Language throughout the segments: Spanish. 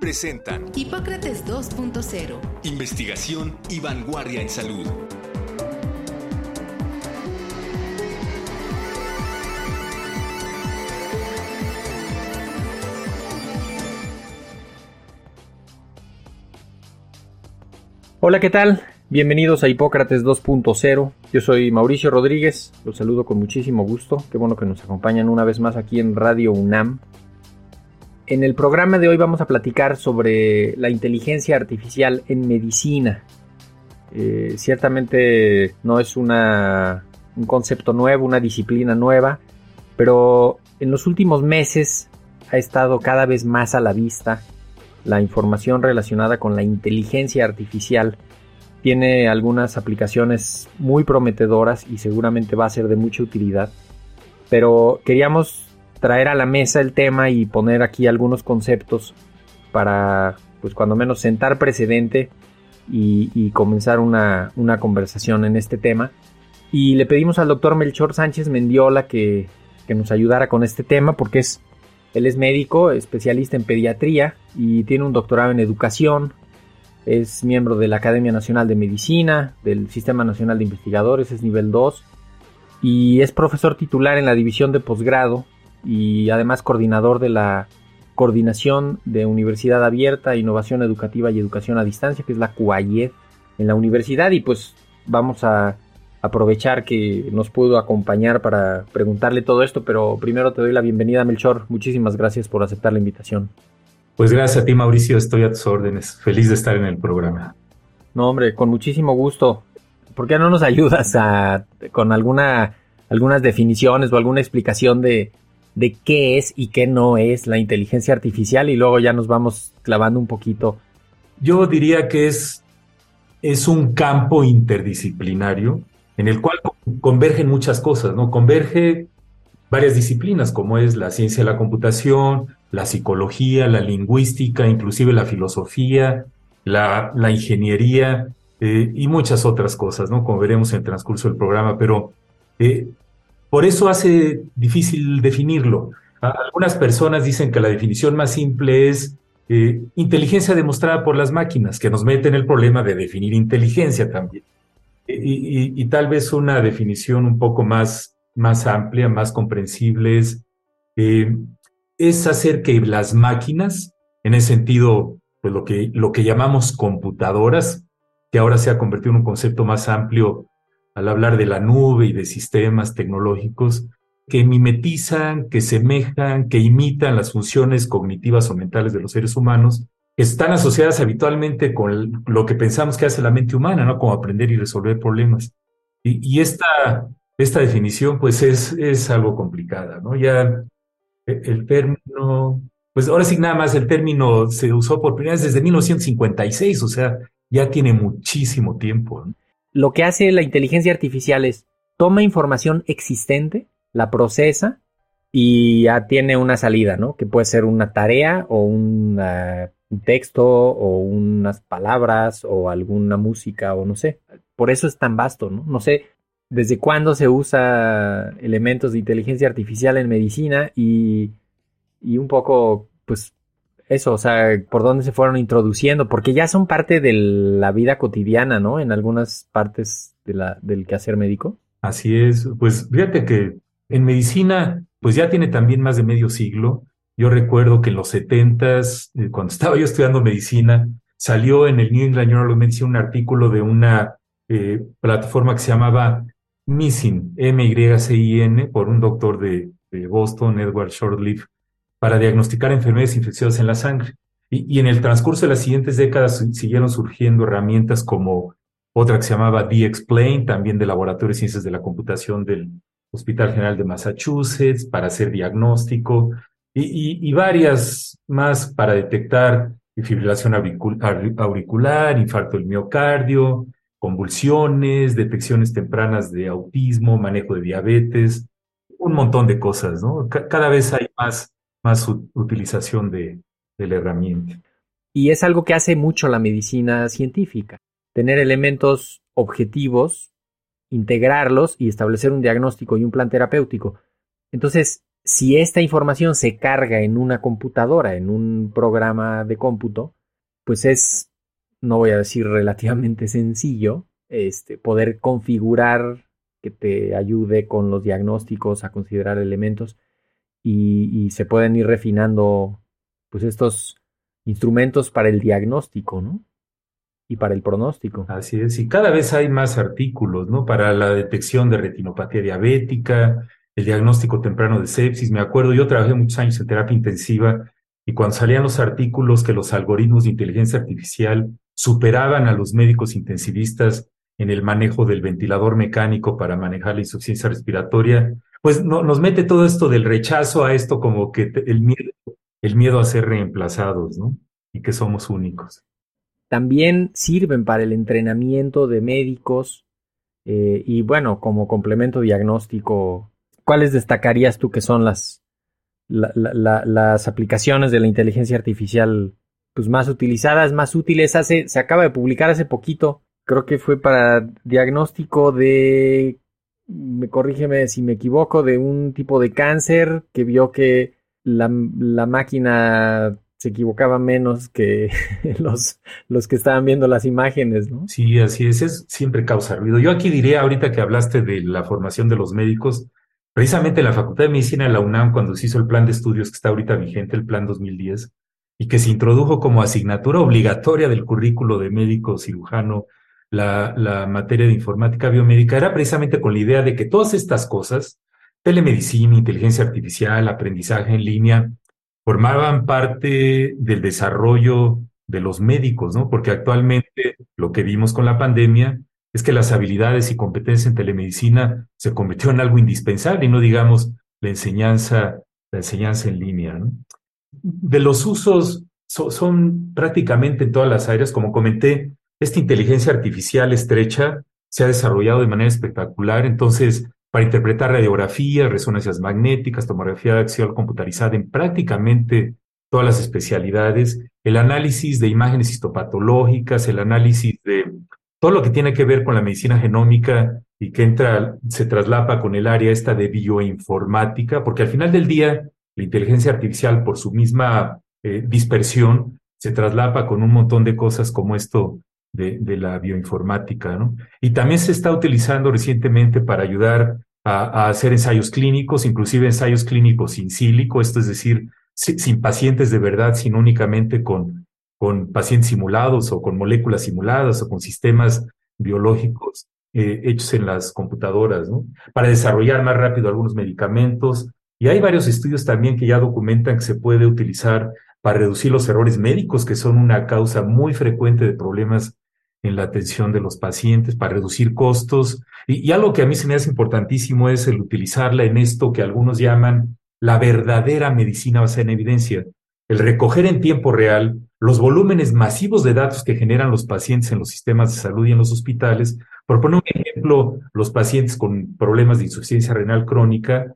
presentan Hipócrates 2.0. Investigación y vanguardia en salud. Hola, ¿qué tal? Bienvenidos a Hipócrates 2.0. Yo soy Mauricio Rodríguez, los saludo con muchísimo gusto. Qué bueno que nos acompañan una vez más aquí en Radio UNAM. En el programa de hoy vamos a platicar sobre la inteligencia artificial en medicina. Eh, ciertamente no es un concepto nuevo, una disciplina nueva, pero en los últimos meses ha estado cada vez más a la vista la información relacionada con la inteligencia artificial. Tiene algunas aplicaciones muy prometedoras y seguramente va a ser de mucha utilidad. Pero queríamos traer a la mesa el tema y poner aquí algunos conceptos para, pues cuando menos sentar precedente y, comenzar una, conversación en este tema. Y le pedimos al doctor Melchor Sánchez Mendiola que, que nos ayudara con este tema porque es, él es médico, especialista en pediatría y tiene un doctorado en educación. Es miembro de la Academia Nacional de Medicina, del Sistema Nacional de Investigadores, es nivel 2 y es profesor titular en la división de posgrado y además coordinador de la Coordinación de Universidad Abierta, Innovación Educativa y Educación a Distancia, que es la CUAYED en la universidad. Y pues vamos a aprovechar que nos pudo acompañar para preguntarle todo esto, pero primero te doy la bienvenida, Melchor. Muchísimas gracias por aceptar la invitación. Pues gracias a ti, Mauricio. Estoy a tus órdenes. Feliz de estar en el programa. No, hombre, con muchísimo gusto. ¿Por qué no nos ayudas a, con alguna, algunas definiciones o alguna explicación de, de qué es y qué no es la inteligencia artificial y luego ya nos vamos clavando un poquito. Yo diría que es, es un campo interdisciplinario en el cual convergen muchas cosas, ¿no? Converge varias disciplinas como es la ciencia de la computación, la psicología, la lingüística, inclusive la filosofía, la, la ingeniería eh, y muchas otras cosas, ¿no? Como veremos en el transcurso del programa, pero eh, por eso hace difícil definirlo. Algunas personas dicen que la definición más simple es eh, inteligencia demostrada por las máquinas, que nos mete en el problema de definir inteligencia también. Y, tal vez una definición un poco más, más amplia, más comprensible es, eh, es hacer que las máquinas, en ese sentido, pues lo que, lo que llamamos computadoras, que ahora se ha convertido en un concepto más amplio al hablar de la nube y de sistemas tecnológicos que mimetizan, que semejan, que imitan las funciones cognitivas o mentales de los seres humanos, están asociadas habitualmente con lo que pensamos que hace la mente humana, ¿no? Como aprender y resolver problemas. Y, esta, esta definición, pues, es, es algo complicada, ¿no? Ya e, el término, pues ahora sí nada más el término se usó por primera vez desde 1956, o sea, ya tiene muchísimo tiempo. ¿no? Lo que hace la inteligencia artificial es toma información existente, la procesa y ya tiene una salida, ¿no? Que puede ser una tarea o un texto o unas palabras o alguna música o no sé. Por eso es tan vasto, ¿no? No sé desde cuándo se usa elementos de inteligencia artificial en medicina y, y un poco, pues, eso, o sea, por dónde se fueron introduciendo, porque ya son parte de la vida cotidiana, ¿no? En algunas partes de del quehacer médico. Así es, pues fíjate que en medicina, pues ya tiene también más de medio siglo. Yo recuerdo que en los setentas, eh, cuando estaba yo estudiando medicina, salió en el New England Journal of Medicine un artículo de una eh, plataforma que se llamaba Missing, M-Y-C-I-N, por un doctor de, de Boston, Edward Shortleaf, para diagnosticar enfermedades infecciosas en la sangre. Y, en el transcurso de las siguientes décadas siguieron surgiendo herramientas como otra que se llamaba D-Explain, también del Laboratorio de Ciencias de la Computación del Hospital General de Massachusetts, para hacer diagnóstico, y, varias más para detectar fibrilación auricular, infarto del miocardio, convulsiones, detecciones tempranas de autismo, manejo de diabetes, un montón de cosas, ¿no? cada vez hay más, más utilización de, la herramienta. Y es algo que hace mucho la medicina científica, tener elementos objetivos, integrarlos y establecer un diagnóstico y un plan terapéutico. Entonces, si esta información se carga en una computadora, en un programa de cómputo, pues es, no voy a decir relativamente sencillo, este, poder configurar que te ayude con los diagnósticos a considerar elementos y, y se pueden ir refinando pues estos instrumentos para el diagnóstico, ¿no? Y para el pronóstico. Así es, y cada vez hay más artículos, ¿no? Para la detección de retinopatía diabética, el diagnóstico temprano de sepsis. Me acuerdo, yo trabajé muchos años en terapia intensiva y cuando salían los artículos que los algoritmos de inteligencia artificial superaban a los médicos intensivistas en el manejo del ventilador mecánico para manejar la insuficiencia respiratoria, pues no, nos mete todo esto del rechazo a esto como que el miedo el miedo a ser reemplazados, ¿no? Y que somos únicos. También sirven para el entrenamiento de médicos eh, y bueno, como complemento diagnóstico, ¿cuáles destacarías tú que son las, las aplicaciones de la inteligencia artificial pues, más utilizadas, más útiles? Hace, se acaba de publicar hace poquito, creo que fue para diagnóstico de, me corrígeme si me equivoco, de un tipo de cáncer que vio que la, máquina se equivocaba menos que los, los que estaban viendo las imágenes, ¿no? Sí, así es, es siempre causa ruido. Yo aquí diría, ahorita que hablaste de la formación de los médicos, precisamente en la Facultad de Medicina de la UNAM, cuando se hizo el plan de estudios que está ahorita vigente, el plan 2010, y que se introdujo como asignatura obligatoria del currículo de médico cirujano la, materia de informática biomédica, era precisamente con la idea de que todas estas cosas, telemedicina, inteligencia artificial, aprendizaje en línea, formaban parte del desarrollo de los médicos, ¿no? Porque actualmente lo que vimos con la pandemia es que las habilidades y competencias en telemedicina se convirtió en algo indispensable y no digamos la enseñanza, la enseñanza en línea. De los usos son prácticamente en todas las áreas, como comenté, esta inteligencia artificial estrecha se ha desarrollado de manera espectacular, entonces para interpretar radiografías, resonancias magnéticas, tomografía axial computarizada en prácticamente todas las especialidades, el análisis de imágenes histopatológicas, el análisis de todo lo que tiene que ver con la medicina genómica y que entra, se traslapa con el área esta de bioinformática, porque al final del día la inteligencia artificial por su misma eh, dispersión se traslapa con un montón de cosas como esto de, de, la bioinformática, ¿no? Y también se está utilizando recientemente para ayudar a, hacer ensayos clínicos, inclusive ensayos clínicos sin sílico, esto es decir, sin, pacientes de verdad, sino únicamente con, con pacientes simulados o con moléculas simuladas o con sistemas biológicos eh, hechos en las computadoras, ¿no? Para desarrollar más rápido algunos medicamentos. Y hay varios estudios también que ya documentan que se puede utilizar para reducir los errores médicos, que son una causa muy frecuente de problemas en la atención de los pacientes, para reducir costos. Y, algo que a mí se me hace importantísimo es el utilizarla en esto que algunos llaman la verdadera medicina basada en evidencia, el recoger en tiempo real los volúmenes masivos de datos que generan los pacientes en los sistemas de salud y en los hospitales. Por poner un ejemplo, los pacientes con problemas de insuficiencia renal crónica,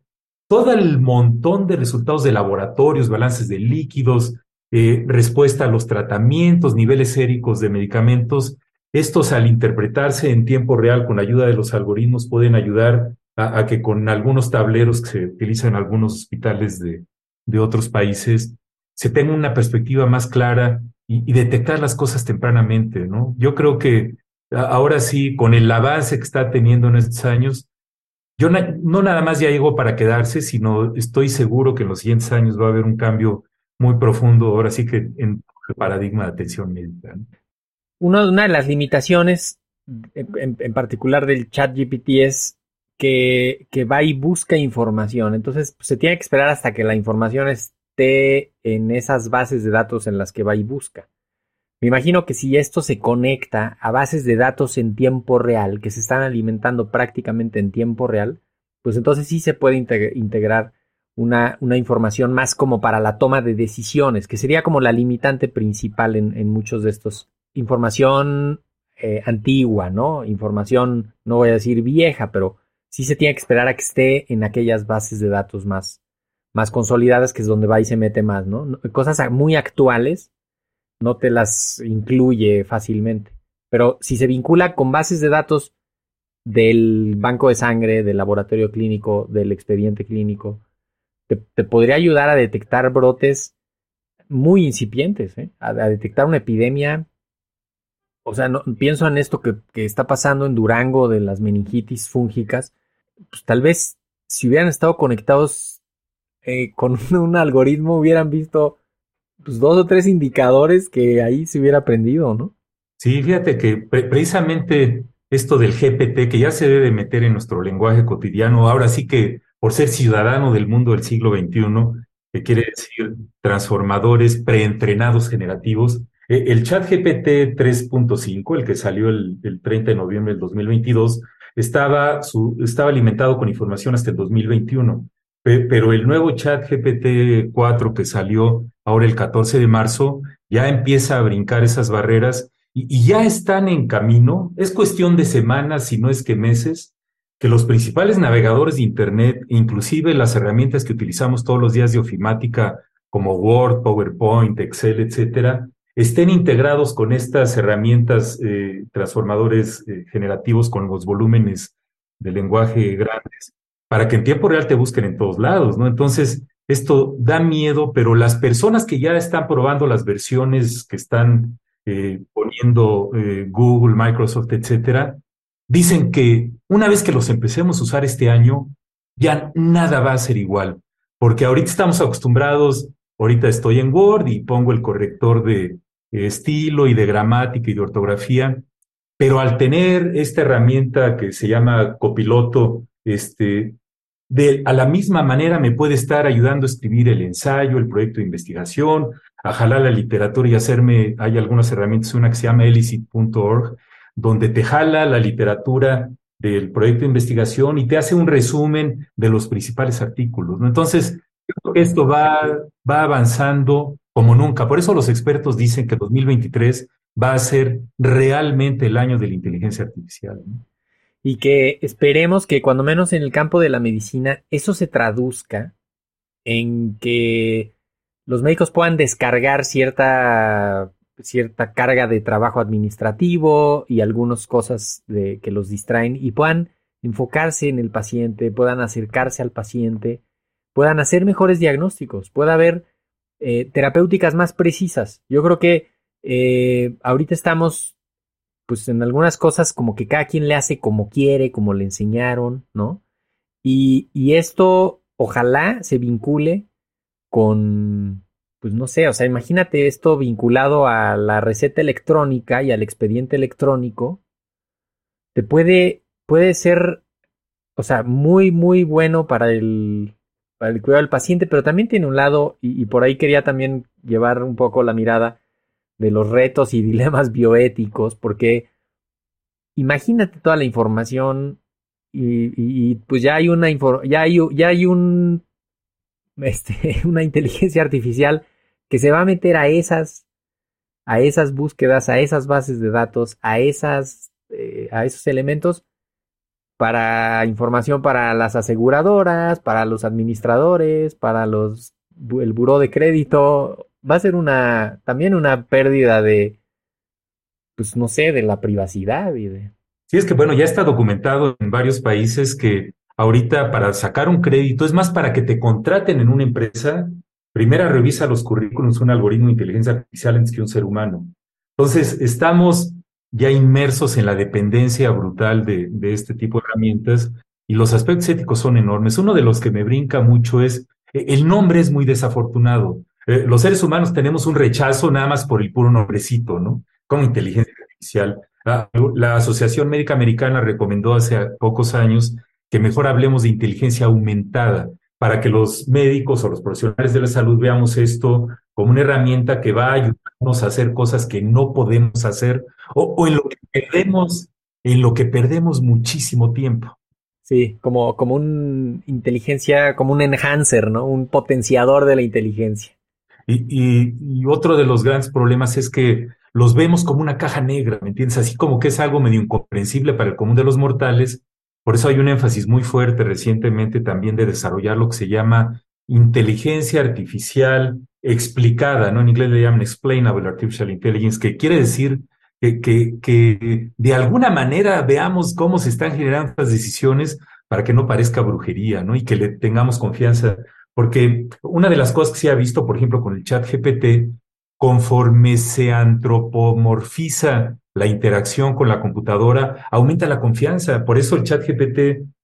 todo el montón de resultados de laboratorios, balances de líquidos, eh, respuesta a los tratamientos, niveles séricos de medicamentos, estos al interpretarse en tiempo real con ayuda de los algoritmos pueden ayudar a, que con algunos tableros que se utilizan en algunos hospitales de, de otros países se tenga una perspectiva más clara y, detectar las cosas tempranamente, ¿no? Yo creo que ahora sí, con el avance que está teniendo en estos años, yo no nada más ya llegó para quedarse, sino estoy seguro que en los siguientes años va a haber un cambio muy profundo, ahora sí que en el paradigma de atención médica. Una, de las limitaciones, en, particular del chat GPT, es que, va y busca información. Entonces, pues, se tiene que esperar hasta que la información esté en esas bases de datos en las que va y busca. Me imagino que si esto se conecta a bases de datos en tiempo real, que se están alimentando prácticamente en tiempo real, pues entonces sí se puede integrar una, información más como para la toma de decisiones, que sería como la limitante principal en muchos de estos. Información eh, antigua, ¿no? Información, no voy a decir vieja, pero sí se tiene que esperar a que esté en aquellas bases de datos más, más consolidadas, que es donde va y se mete más, ¿no? Cosas muy actuales no te las incluye fácilmente. Pero si se vincula con bases de datos del banco de sangre, del laboratorio clínico, del expediente clínico, te, podría ayudar a detectar brotes muy incipientes, ¿eh? a, detectar una epidemia. O sea, no, pienso en esto que, que, está pasando en Durango de las meningitis fúngicas. Pues tal vez si hubieran estado conectados eh, con un, algoritmo hubieran visto pues, dos o tres indicadores que ahí se hubiera aprendido, ¿no? Sí, fíjate que precisamente esto del GPT, que ya se debe meter en nuestro lenguaje cotidiano, ahora sí que por ser ciudadano del mundo del siglo XXI, que quiere decir transformadores preentrenados generativos, el chat GPT 3.5, el que salió el, 30 de noviembre del 2022, estaba, estaba alimentado con información hasta el 2021. Pero el nuevo chat GPT 4 que salió ahora el 14 de marzo ya empieza a brincar esas barreras y, ya están en camino. Es cuestión de semanas, si no es que meses, que los principales navegadores de Internet, inclusive las herramientas que utilizamos todos los días de ofimática como Word, PowerPoint, Excel, etcétera, estén integrados con estas herramientas eh, transformadores eh, generativos con los volúmenes de lenguaje grandes para que en tiempo real te busquen en todos lados, ¿no? Entonces, esto da miedo, pero las personas que ya están probando las versiones que están eh, poniendo Google, Microsoft, etcétera, dicen que una vez que los empecemos a usar este año, ya nada va a ser igual, porque ahorita estamos acostumbrados, ahorita estoy en Word y pongo el corrector de eh, estilo y de gramática y de ortografía, pero al tener esta herramienta que se llama copiloto, este, a la misma manera me puede estar ayudando a escribir el ensayo, el proyecto de investigación, a jalar la literatura y hacerme, hay algunas herramientas, una que se llama elicit.org, donde te jala la literatura del proyecto de investigación y te hace un resumen de los principales artículos. Entonces, esto va, va avanzando como nunca. Por eso los expertos dicen que 2023 va a ser realmente el año de la inteligencia artificial. y que esperemos que cuando menos en el campo de la medicina eso se traduzca en que los médicos puedan descargar cierta, cierta carga de trabajo administrativo y algunas cosas que los distraen y puedan enfocarse en el paciente, puedan acercarse al paciente, puedan hacer mejores diagnósticos, pueda haber eh, terapéuticas más precisas. Yo creo que eh, ahorita estamos pues en algunas cosas como que cada quien le hace como quiere, como le enseñaron, ¿no? Y, esto ojalá se vincule con, pues no sé, o sea, imagínate esto vinculado a la receta electrónica y al expediente electrónico, te puede, puede ser, o sea, muy, muy bueno para el, para el cuidado del paciente, pero también tiene un lado, y por ahí quería también llevar un poco la mirada, de los retos y dilemas bioéticos, porque imagínate toda la información y, pues ya hay una ya hay, ya hay este, una inteligencia artificial que se va a meter a esas a esas búsquedas, a esas bases de datos, a esas eh, a esos elementos para información para las aseguradoras, para los administradores, para los el buró de crédito, va a ser una también una pérdida de, pues no sé, de la privacidad y. Sí, es que bueno, ya está documentado en varios países que ahorita para sacar un crédito es más para que te contraten en una empresa, primero revisa los currículums un algoritmo de inteligencia artificial antes que un ser humano. Entonces, estamos ya inmersos en la dependencia brutal de, de este tipo de herramientas y los aspectos éticos son enormes. Uno de los que me brinca mucho es, e, el nombre es muy desafortunado. Eh, los seres humanos tenemos un rechazo nada más por el puro nombrecito, ¿no? Como inteligencia artificial. La, Asociación Médica Americana recomendó hace pocos años que mejor hablemos de inteligencia aumentada para que los médicos o los profesionales de la salud veamos esto como una herramienta que va a ayudarnos a hacer cosas que no podemos hacer o, o en lo que perdemos, en lo que perdemos muchísimo tiempo. Sí, como, como un inteligencia, como un enhancer, ¿no? Un potenciador de la inteligencia. Y, y, y otro de los grandes problemas es que los vemos como una caja negra, ¿me entiendes? Así como que es algo medio incomprensible para el común de los mortales. Por eso hay un énfasis muy fuerte recientemente también de desarrollar lo que se llama inteligencia artificial explicada, ¿no? En inglés le llaman explainable artificial intelligence, que quiere decir que, de alguna manera veamos cómo se están generando las decisiones para que no parezca brujería, ¿no? Y que le tengamos confianza. Porque una de las cosas que se ha visto, por ejemplo, con el chat GPT, conforme se antropomorfiza la interacción con la computadora, aumenta la confianza. Por eso el chat GPT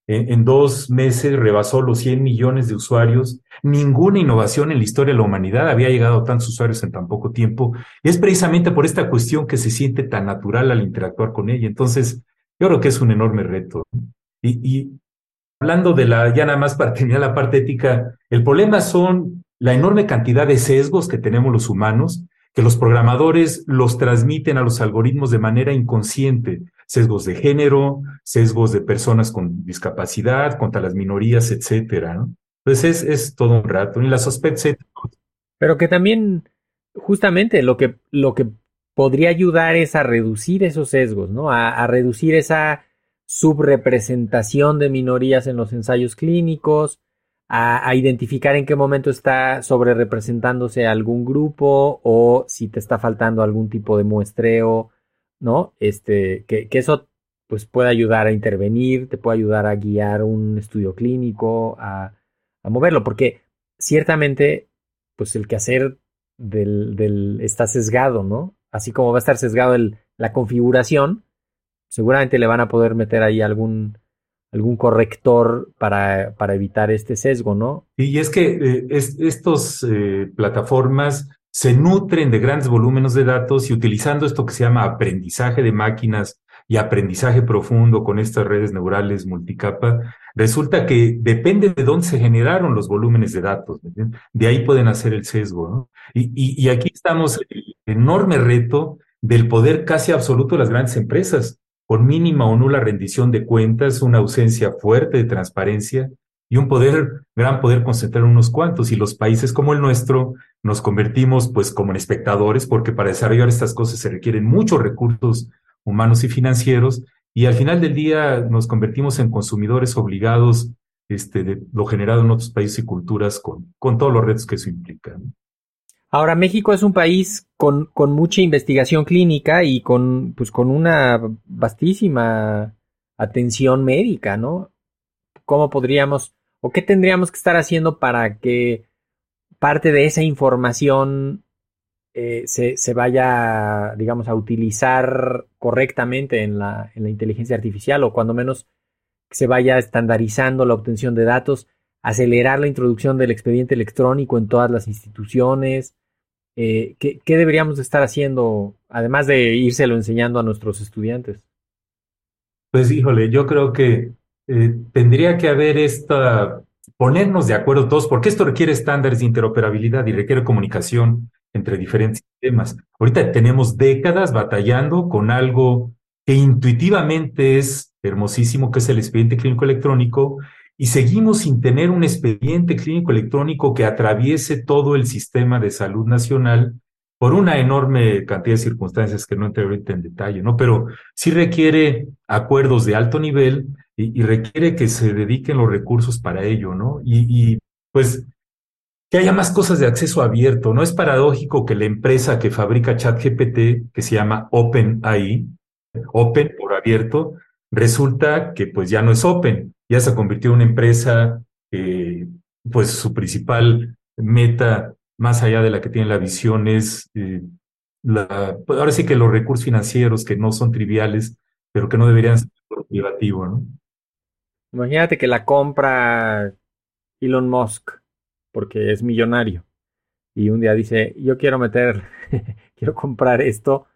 en, en, dos meses rebasó los 100 millones de usuarios. Ninguna innovación en la historia de la humanidad había llegado a tantos usuarios en tan poco tiempo. Y es precisamente por esta cuestión que se siente tan natural al interactuar con ella. Entonces, yo creo que es un enorme reto. Y, y hablando de la, ya nada más para terminar la parte ética, el problema son la enorme cantidad de sesgos que tenemos los humanos, que los programadores los transmiten a los algoritmos de manera inconsciente sesgos de género, sesgos de personas con discapacidad, contra las minorías, etcétera, ¿no? Entonces es, es todo un rato. Y las aspectos Pero que también, justamente, lo que, lo que podría ayudar es a reducir esos sesgos, ¿no? A reducir esa subrepresentación de minorías en los ensayos clínicos, a, identificar en qué momento está sobre representándose algún grupo o si te está faltando algún tipo de muestreo ¿no? Este, que, que, eso pues puede ayudar a intervenir, te puede ayudar a guiar un estudio clínico, a, a moverlo, porque ciertamente, pues el quehacer del, del, está sesgado, ¿no? Así como va a estar sesgado el, la configuración, seguramente le van a poder meter ahí algún, algún corrector para, para evitar este sesgo, ¿no? Y es que eh, es, estos eh, plataformas se nutren de grandes volúmenes de datos y utilizando esto que se llama aprendizaje de máquinas y aprendizaje profundo con estas redes neurales multicapa, resulta que depende de dónde se generaron los volúmenes de datos. De ahí pueden hacer el sesgo. ¿no? Y, y, y aquí estamos el enorme reto del poder casi absoluto de las grandes empresas, con mínima o nula rendición de cuentas, una ausencia fuerte de transparencia y un poder, gran poder concentrado en unos cuantos. Y los países como el nuestro nos convertimos pues como en espectadores, porque para desarrollar estas cosas se requieren muchos recursos humanos y financieros, y al final del día nos convertimos en consumidores obligados este, de lo generado en otros países y culturas con, todos los retos que eso implica. Ahora, México es un país con, con, mucha investigación clínica y con, pues, con una vastísima atención médica, ¿no? ¿Cómo podríamos o qué tendríamos que estar haciendo para que parte de esa información eh, se, se, vaya, digamos, a utilizar correctamente en la, en la inteligencia artificial o cuando menos se vaya estandarizando la obtención de datos, acelerar la introducción del expediente electrónico en todas las instituciones. Eh, ¿qué, ¿qué, deberíamos estar haciendo, además de írselo enseñando a nuestros estudiantes? Pues híjole, yo creo que eh, tendría que haber esta, ponernos de acuerdo todos, porque esto requiere estándares de interoperabilidad y requiere comunicación entre diferentes sistemas. Ahorita tenemos décadas batallando con algo que intuitivamente es hermosísimo, que es el expediente clínico electrónico, y seguimos sin tener un expediente clínico electrónico que atraviese todo el sistema de salud nacional por una enorme cantidad de circunstancias que no entré ahorita en detalle, ¿no? Pero sí requiere acuerdos de alto nivel y, requiere que se dediquen los recursos para ello, ¿no? Y, y, pues que haya más cosas de acceso abierto. No es paradójico que la empresa que fabrica ChatGPT, que se llama OpenAI, Open por abierto, resulta que pues ya no es Open, ya se convirtió en una empresa, eh, pues su principal meta, más allá de la que tiene la visión, es eh, la, pues ahora sí que los recursos financieros que no son triviales, pero que no deberían ser privativo, ¿no? Imagínate que la compra Elon Musk porque es millonario y un día dice, yo quiero meter, quiero comprar esto,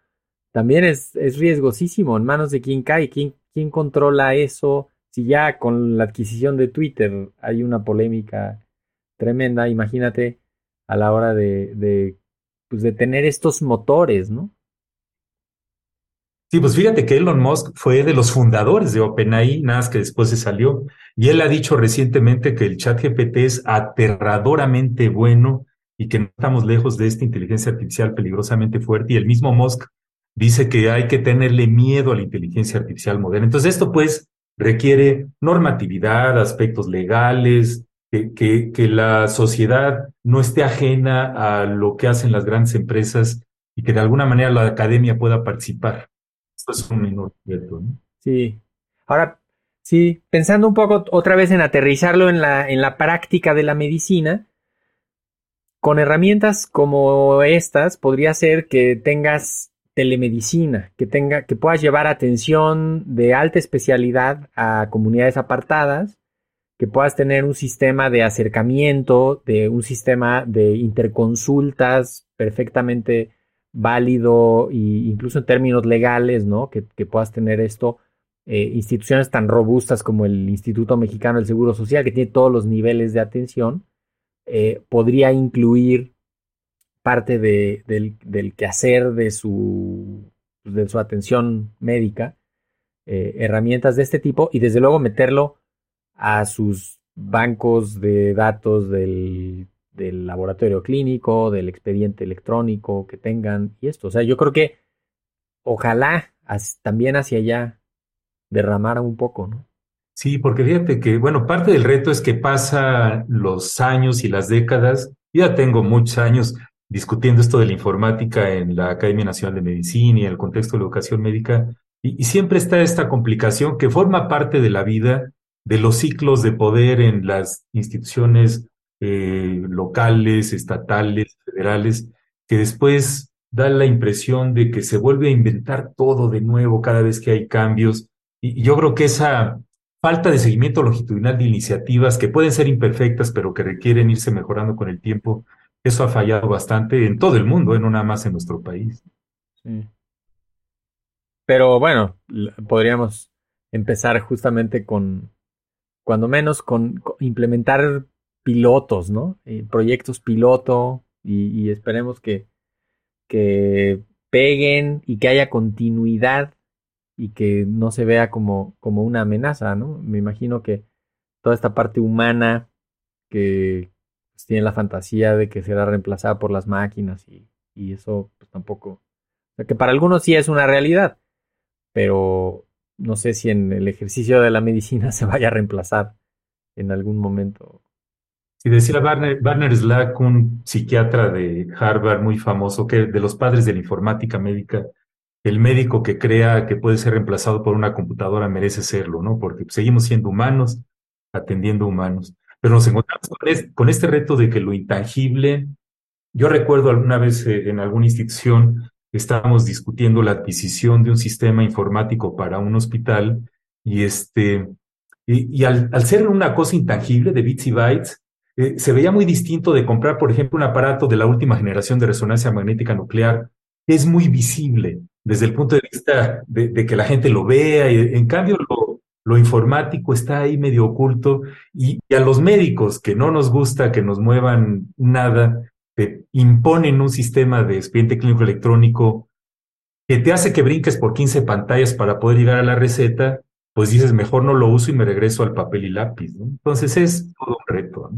también es, es riesgosísimo en manos de quién cae, quién, quién controla eso. Si ya con la adquisición de Twitter hay una polémica tremenda, imagínate a la hora de, pues de tener estos motores, ¿no? Sí, pues fíjate que Elon Musk fue de los fundadores de OpenAI, nada más que después se salió. Y él ha dicho recientemente que el chat GPT es aterradoramente bueno y que no estamos lejos de esta inteligencia artificial peligrosamente fuerte. Y el mismo Musk dice que hay que tenerle miedo a la inteligencia artificial moderna. Entonces esto pues requiere normatividad, aspectos legales, que, que, la sociedad no esté ajena a lo que hacen las grandes empresas y que de alguna manera la academia pueda participar. Esto es un menor reto. Sí. Ahora, sí, pensando un poco otra vez en aterrizarlo en la, en la práctica de la medicina, con herramientas como estas podría ser que tengas telemedicina, que tenga, que puedas llevar atención de alta especialidad a comunidades apartadas, que puedas tener un sistema de acercamiento, de un sistema de interconsultas perfectamente válido e incluso en términos legales, ¿no? Que, puedas tener esto, eh, instituciones tan robustas como el Instituto Mexicano del Seguro Social, que tiene todos los niveles de atención, eh, podría incluir parte del, quehacer de su, de su atención médica, eh, herramientas de este tipo y desde luego meterlo a sus bancos de datos del del laboratorio clínico, del expediente electrónico que tengan y esto. O sea, yo creo que ojalá también hacia allá derramara un poco, ¿no? Sí, porque fíjate que, bueno, parte del reto es que pasan los años y las décadas. Ya tengo muchos años discutiendo esto de la informática en la Academia Nacional de Medicina y en el contexto de la educación médica, y, siempre está esta complicación que forma parte de la vida de los ciclos de poder en las instituciones eh, locales, estatales, federales, que después da la impresión de que se vuelve a inventar todo de nuevo cada vez que hay cambios. Y, yo creo que esa falta de seguimiento longitudinal de iniciativas que pueden ser imperfectas, pero que requieren irse mejorando con el tiempo, eso ha fallado bastante en todo el mundo, ¿eh? no nada más en nuestro país. Pero bueno, podríamos empezar justamente con, cuando menos, con implementar pilotos, ¿no? Eh, proyectos piloto y, esperemos que, que, peguen y que haya continuidad y que no se vea como, como una amenaza, ¿no? Me imagino que toda esta parte humana que pues, la fantasía de que será reemplazada por las máquinas y, y eso pues tampoco, o sea, que para algunos sí es una realidad, pero no sé si en el ejercicio de la medicina se vaya a reemplazar en algún momento y decía Barner, Slack, un psiquiatra de Harvard muy famoso, que de los padres de la informática médica, el médico que crea que puede ser reemplazado por una computadora merece serlo, ¿no? Porque seguimos siendo humanos, atendiendo humanos. Pero nos encontramos con este, reto de que lo intangible, yo recuerdo alguna vez eh, en alguna institución estábamos discutiendo la adquisición de un sistema informático para un hospital y este, y, al, ser una cosa intangible de bits y bytes, eh, se veía muy distinto de comprar, por ejemplo, un aparato de la última generación de resonancia magnética nuclear, es muy visible desde el punto de vista de, que la gente lo vea, y en cambio lo, informático está ahí medio oculto, y, a los médicos que no nos gusta que nos muevan nada, te imponen un sistema de expediente clínico electrónico que te hace que brinques por 15 pantallas para poder llegar a la receta, pues dices, mejor no lo uso y me regreso al papel y lápiz. Entonces es todo un reto.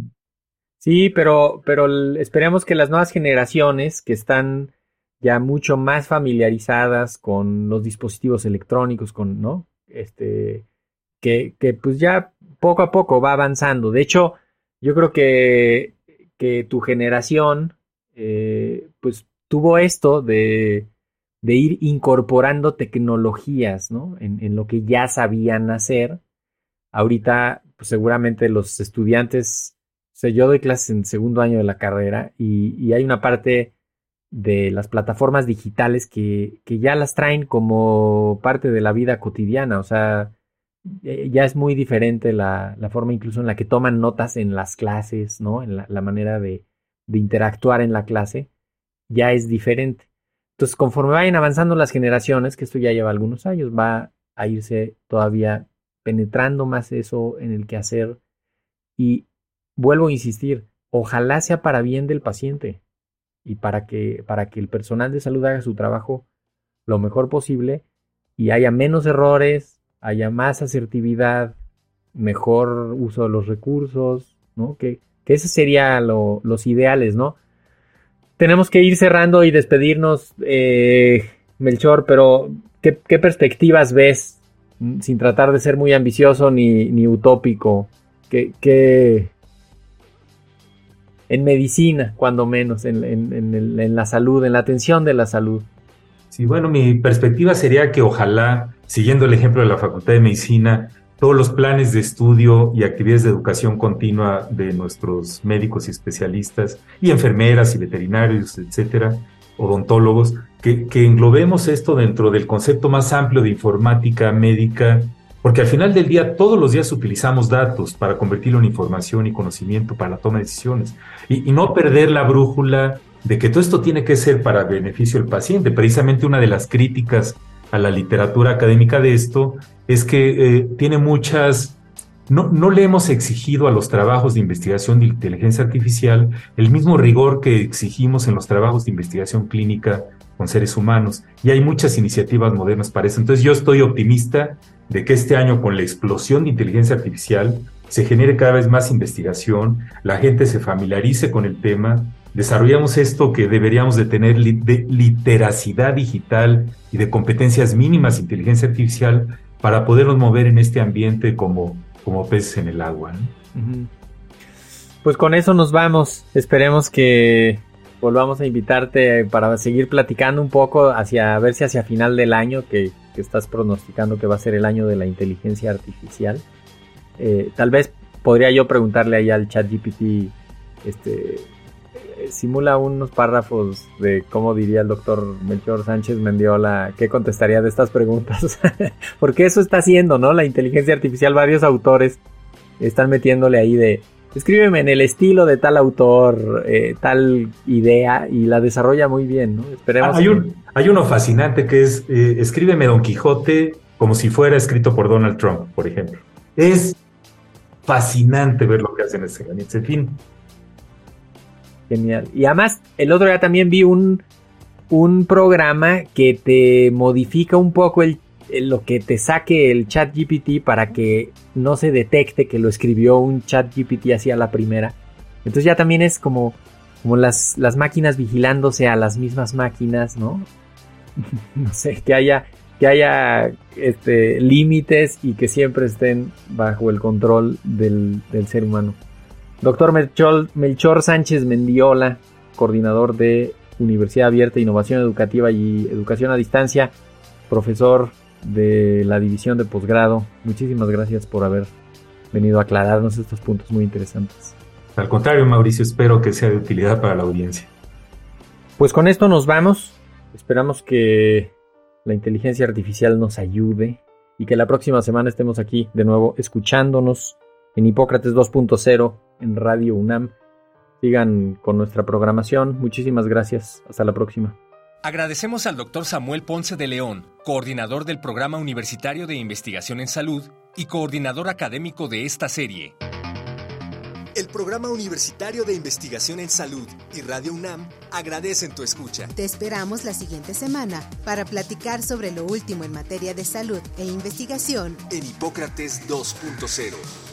Sí, pero, pero esperemos que las nuevas generaciones que están ya mucho más familiarizadas con los dispositivos electrónicos, con, ¿no? Este, que, que pues ya poco a poco va avanzando. De hecho, yo creo que, que tu generación, eh, pues tuvo esto de, de, ir incorporando tecnologías, ¿no? En, lo que ya sabían hacer. Ahorita, pues seguramente los estudiantes yo doy clases en segundo año de la carrera y, hay una parte de las plataformas digitales que, ya las traen como parte de la vida cotidiana. O sea, eh, ya es muy diferente la, forma incluso en la que toman notas en las clases, ¿no? En la, manera de, de, interactuar en la clase, ya es diferente. Entonces, conforme vayan avanzando las generaciones, que esto ya lleva algunos años, va a irse todavía penetrando más eso en el quehacer y vuelvo a insistir, ojalá sea para bien del paciente y para que, para que el personal de salud haga su trabajo lo mejor posible y haya menos errores, haya más asertividad, mejor uso de los recursos, ¿no? Que, que esos serían los ideales, ¿no? Tenemos que ir cerrando y despedirnos, eh, Melchor, pero ¿qué, perspectivas ves? Mm, sin tratar de ser muy ambicioso ni, utópico. ¿Qué, en medicina, cuando menos, en, en, la salud, en la atención de la salud? Sí, bueno, mi perspectiva sería que ojalá, siguiendo el ejemplo de la Facultad de Medicina, todos los planes de estudio y actividades de educación continua de nuestros médicos y especialistas, y enfermeras y veterinarios, etcétera, odontólogos, que, que englobemos esto dentro del concepto más amplio de informática médica, porque al final del día todos los días utilizamos datos para convertirlo en información y conocimiento para la toma de decisiones, y, y no perder la brújula de que todo esto tiene que ser para beneficio del paciente. Precisamente una de las críticas a la literatura académica de esto es que eh, tiene muchas... No, no le hemos exigido a los trabajos de investigación de inteligencia artificial el mismo rigor que exigimos en los trabajos de investigación clínica con seres humanos. Y hay muchas iniciativas modernas para eso. Entonces yo estoy optimista de que este año con la explosión de inteligencia artificial se genere cada vez más investigación, la gente se familiarice con el tema desarrollamos esto que deberíamos de tener de literacidad digital y de competencias mínimas de inteligencia artificial para podernos mover en este ambiente como, como peces en el agua. Pues con eso nos vamos. Esperemos que volvamos a invitarte para seguir platicando un poco hacia ver si hacia final del año que, estás pronosticando que va a ser el año de la inteligencia artificial. Eh, tal vez podría yo preguntarle ahí al chat GPT este, simula unos párrafos de cómo diría el doctor Melchor Sánchez Mendiola, qué contestaría de estas preguntas. Porque eso está haciendo, ¿no? La inteligencia artificial, varios autores están metiéndole ahí de, escríbeme en el estilo de tal autor, eh, tal idea, y la desarrolla muy bien, ¿no? Esperemos. Hay, un, hay uno fascinante que es, eh, escríbeme Don Quijote como si fuera escrito por Donald Trump, por ejemplo. Es fascinante ver lo que hacen ese En fin, Genial. Y además, el otro día también vi un, un programa que te modifica un poco el, lo que te saque el chat GPT para que no se detecte que lo escribió un chat GPT así a la primera. Entonces ya también es como, como las, las máquinas vigilándose a las mismas máquinas, ¿no? no sé, que haya, que haya este, límites y que siempre estén bajo el control del, del ser humano. Doctor Melchor, Sánchez Mendiola, coordinador de Universidad Abierta, Innovación Educativa y Educación a Distancia, profesor de la División de Posgrado. Muchísimas gracias por haber venido a aclararnos estos puntos muy interesantes. Al contrario, Mauricio, espero que sea de utilidad para la audiencia. Pues con esto nos vamos. Esperamos que la inteligencia artificial nos ayude y que la próxima semana estemos aquí de nuevo escuchándonos en Hipócrates 2.0 en Radio UNAM. Sigan con nuestra programación. Muchísimas gracias. Hasta la próxima. Agradecemos al doctor Samuel Ponce de León, coordinador del Programa Universitario de Investigación en Salud y coordinador académico de esta serie. El Programa Universitario de Investigación en Salud y Radio UNAM agradecen tu escucha. Te esperamos la siguiente semana para platicar sobre lo último en materia de salud e investigación en Hipócrates 2.0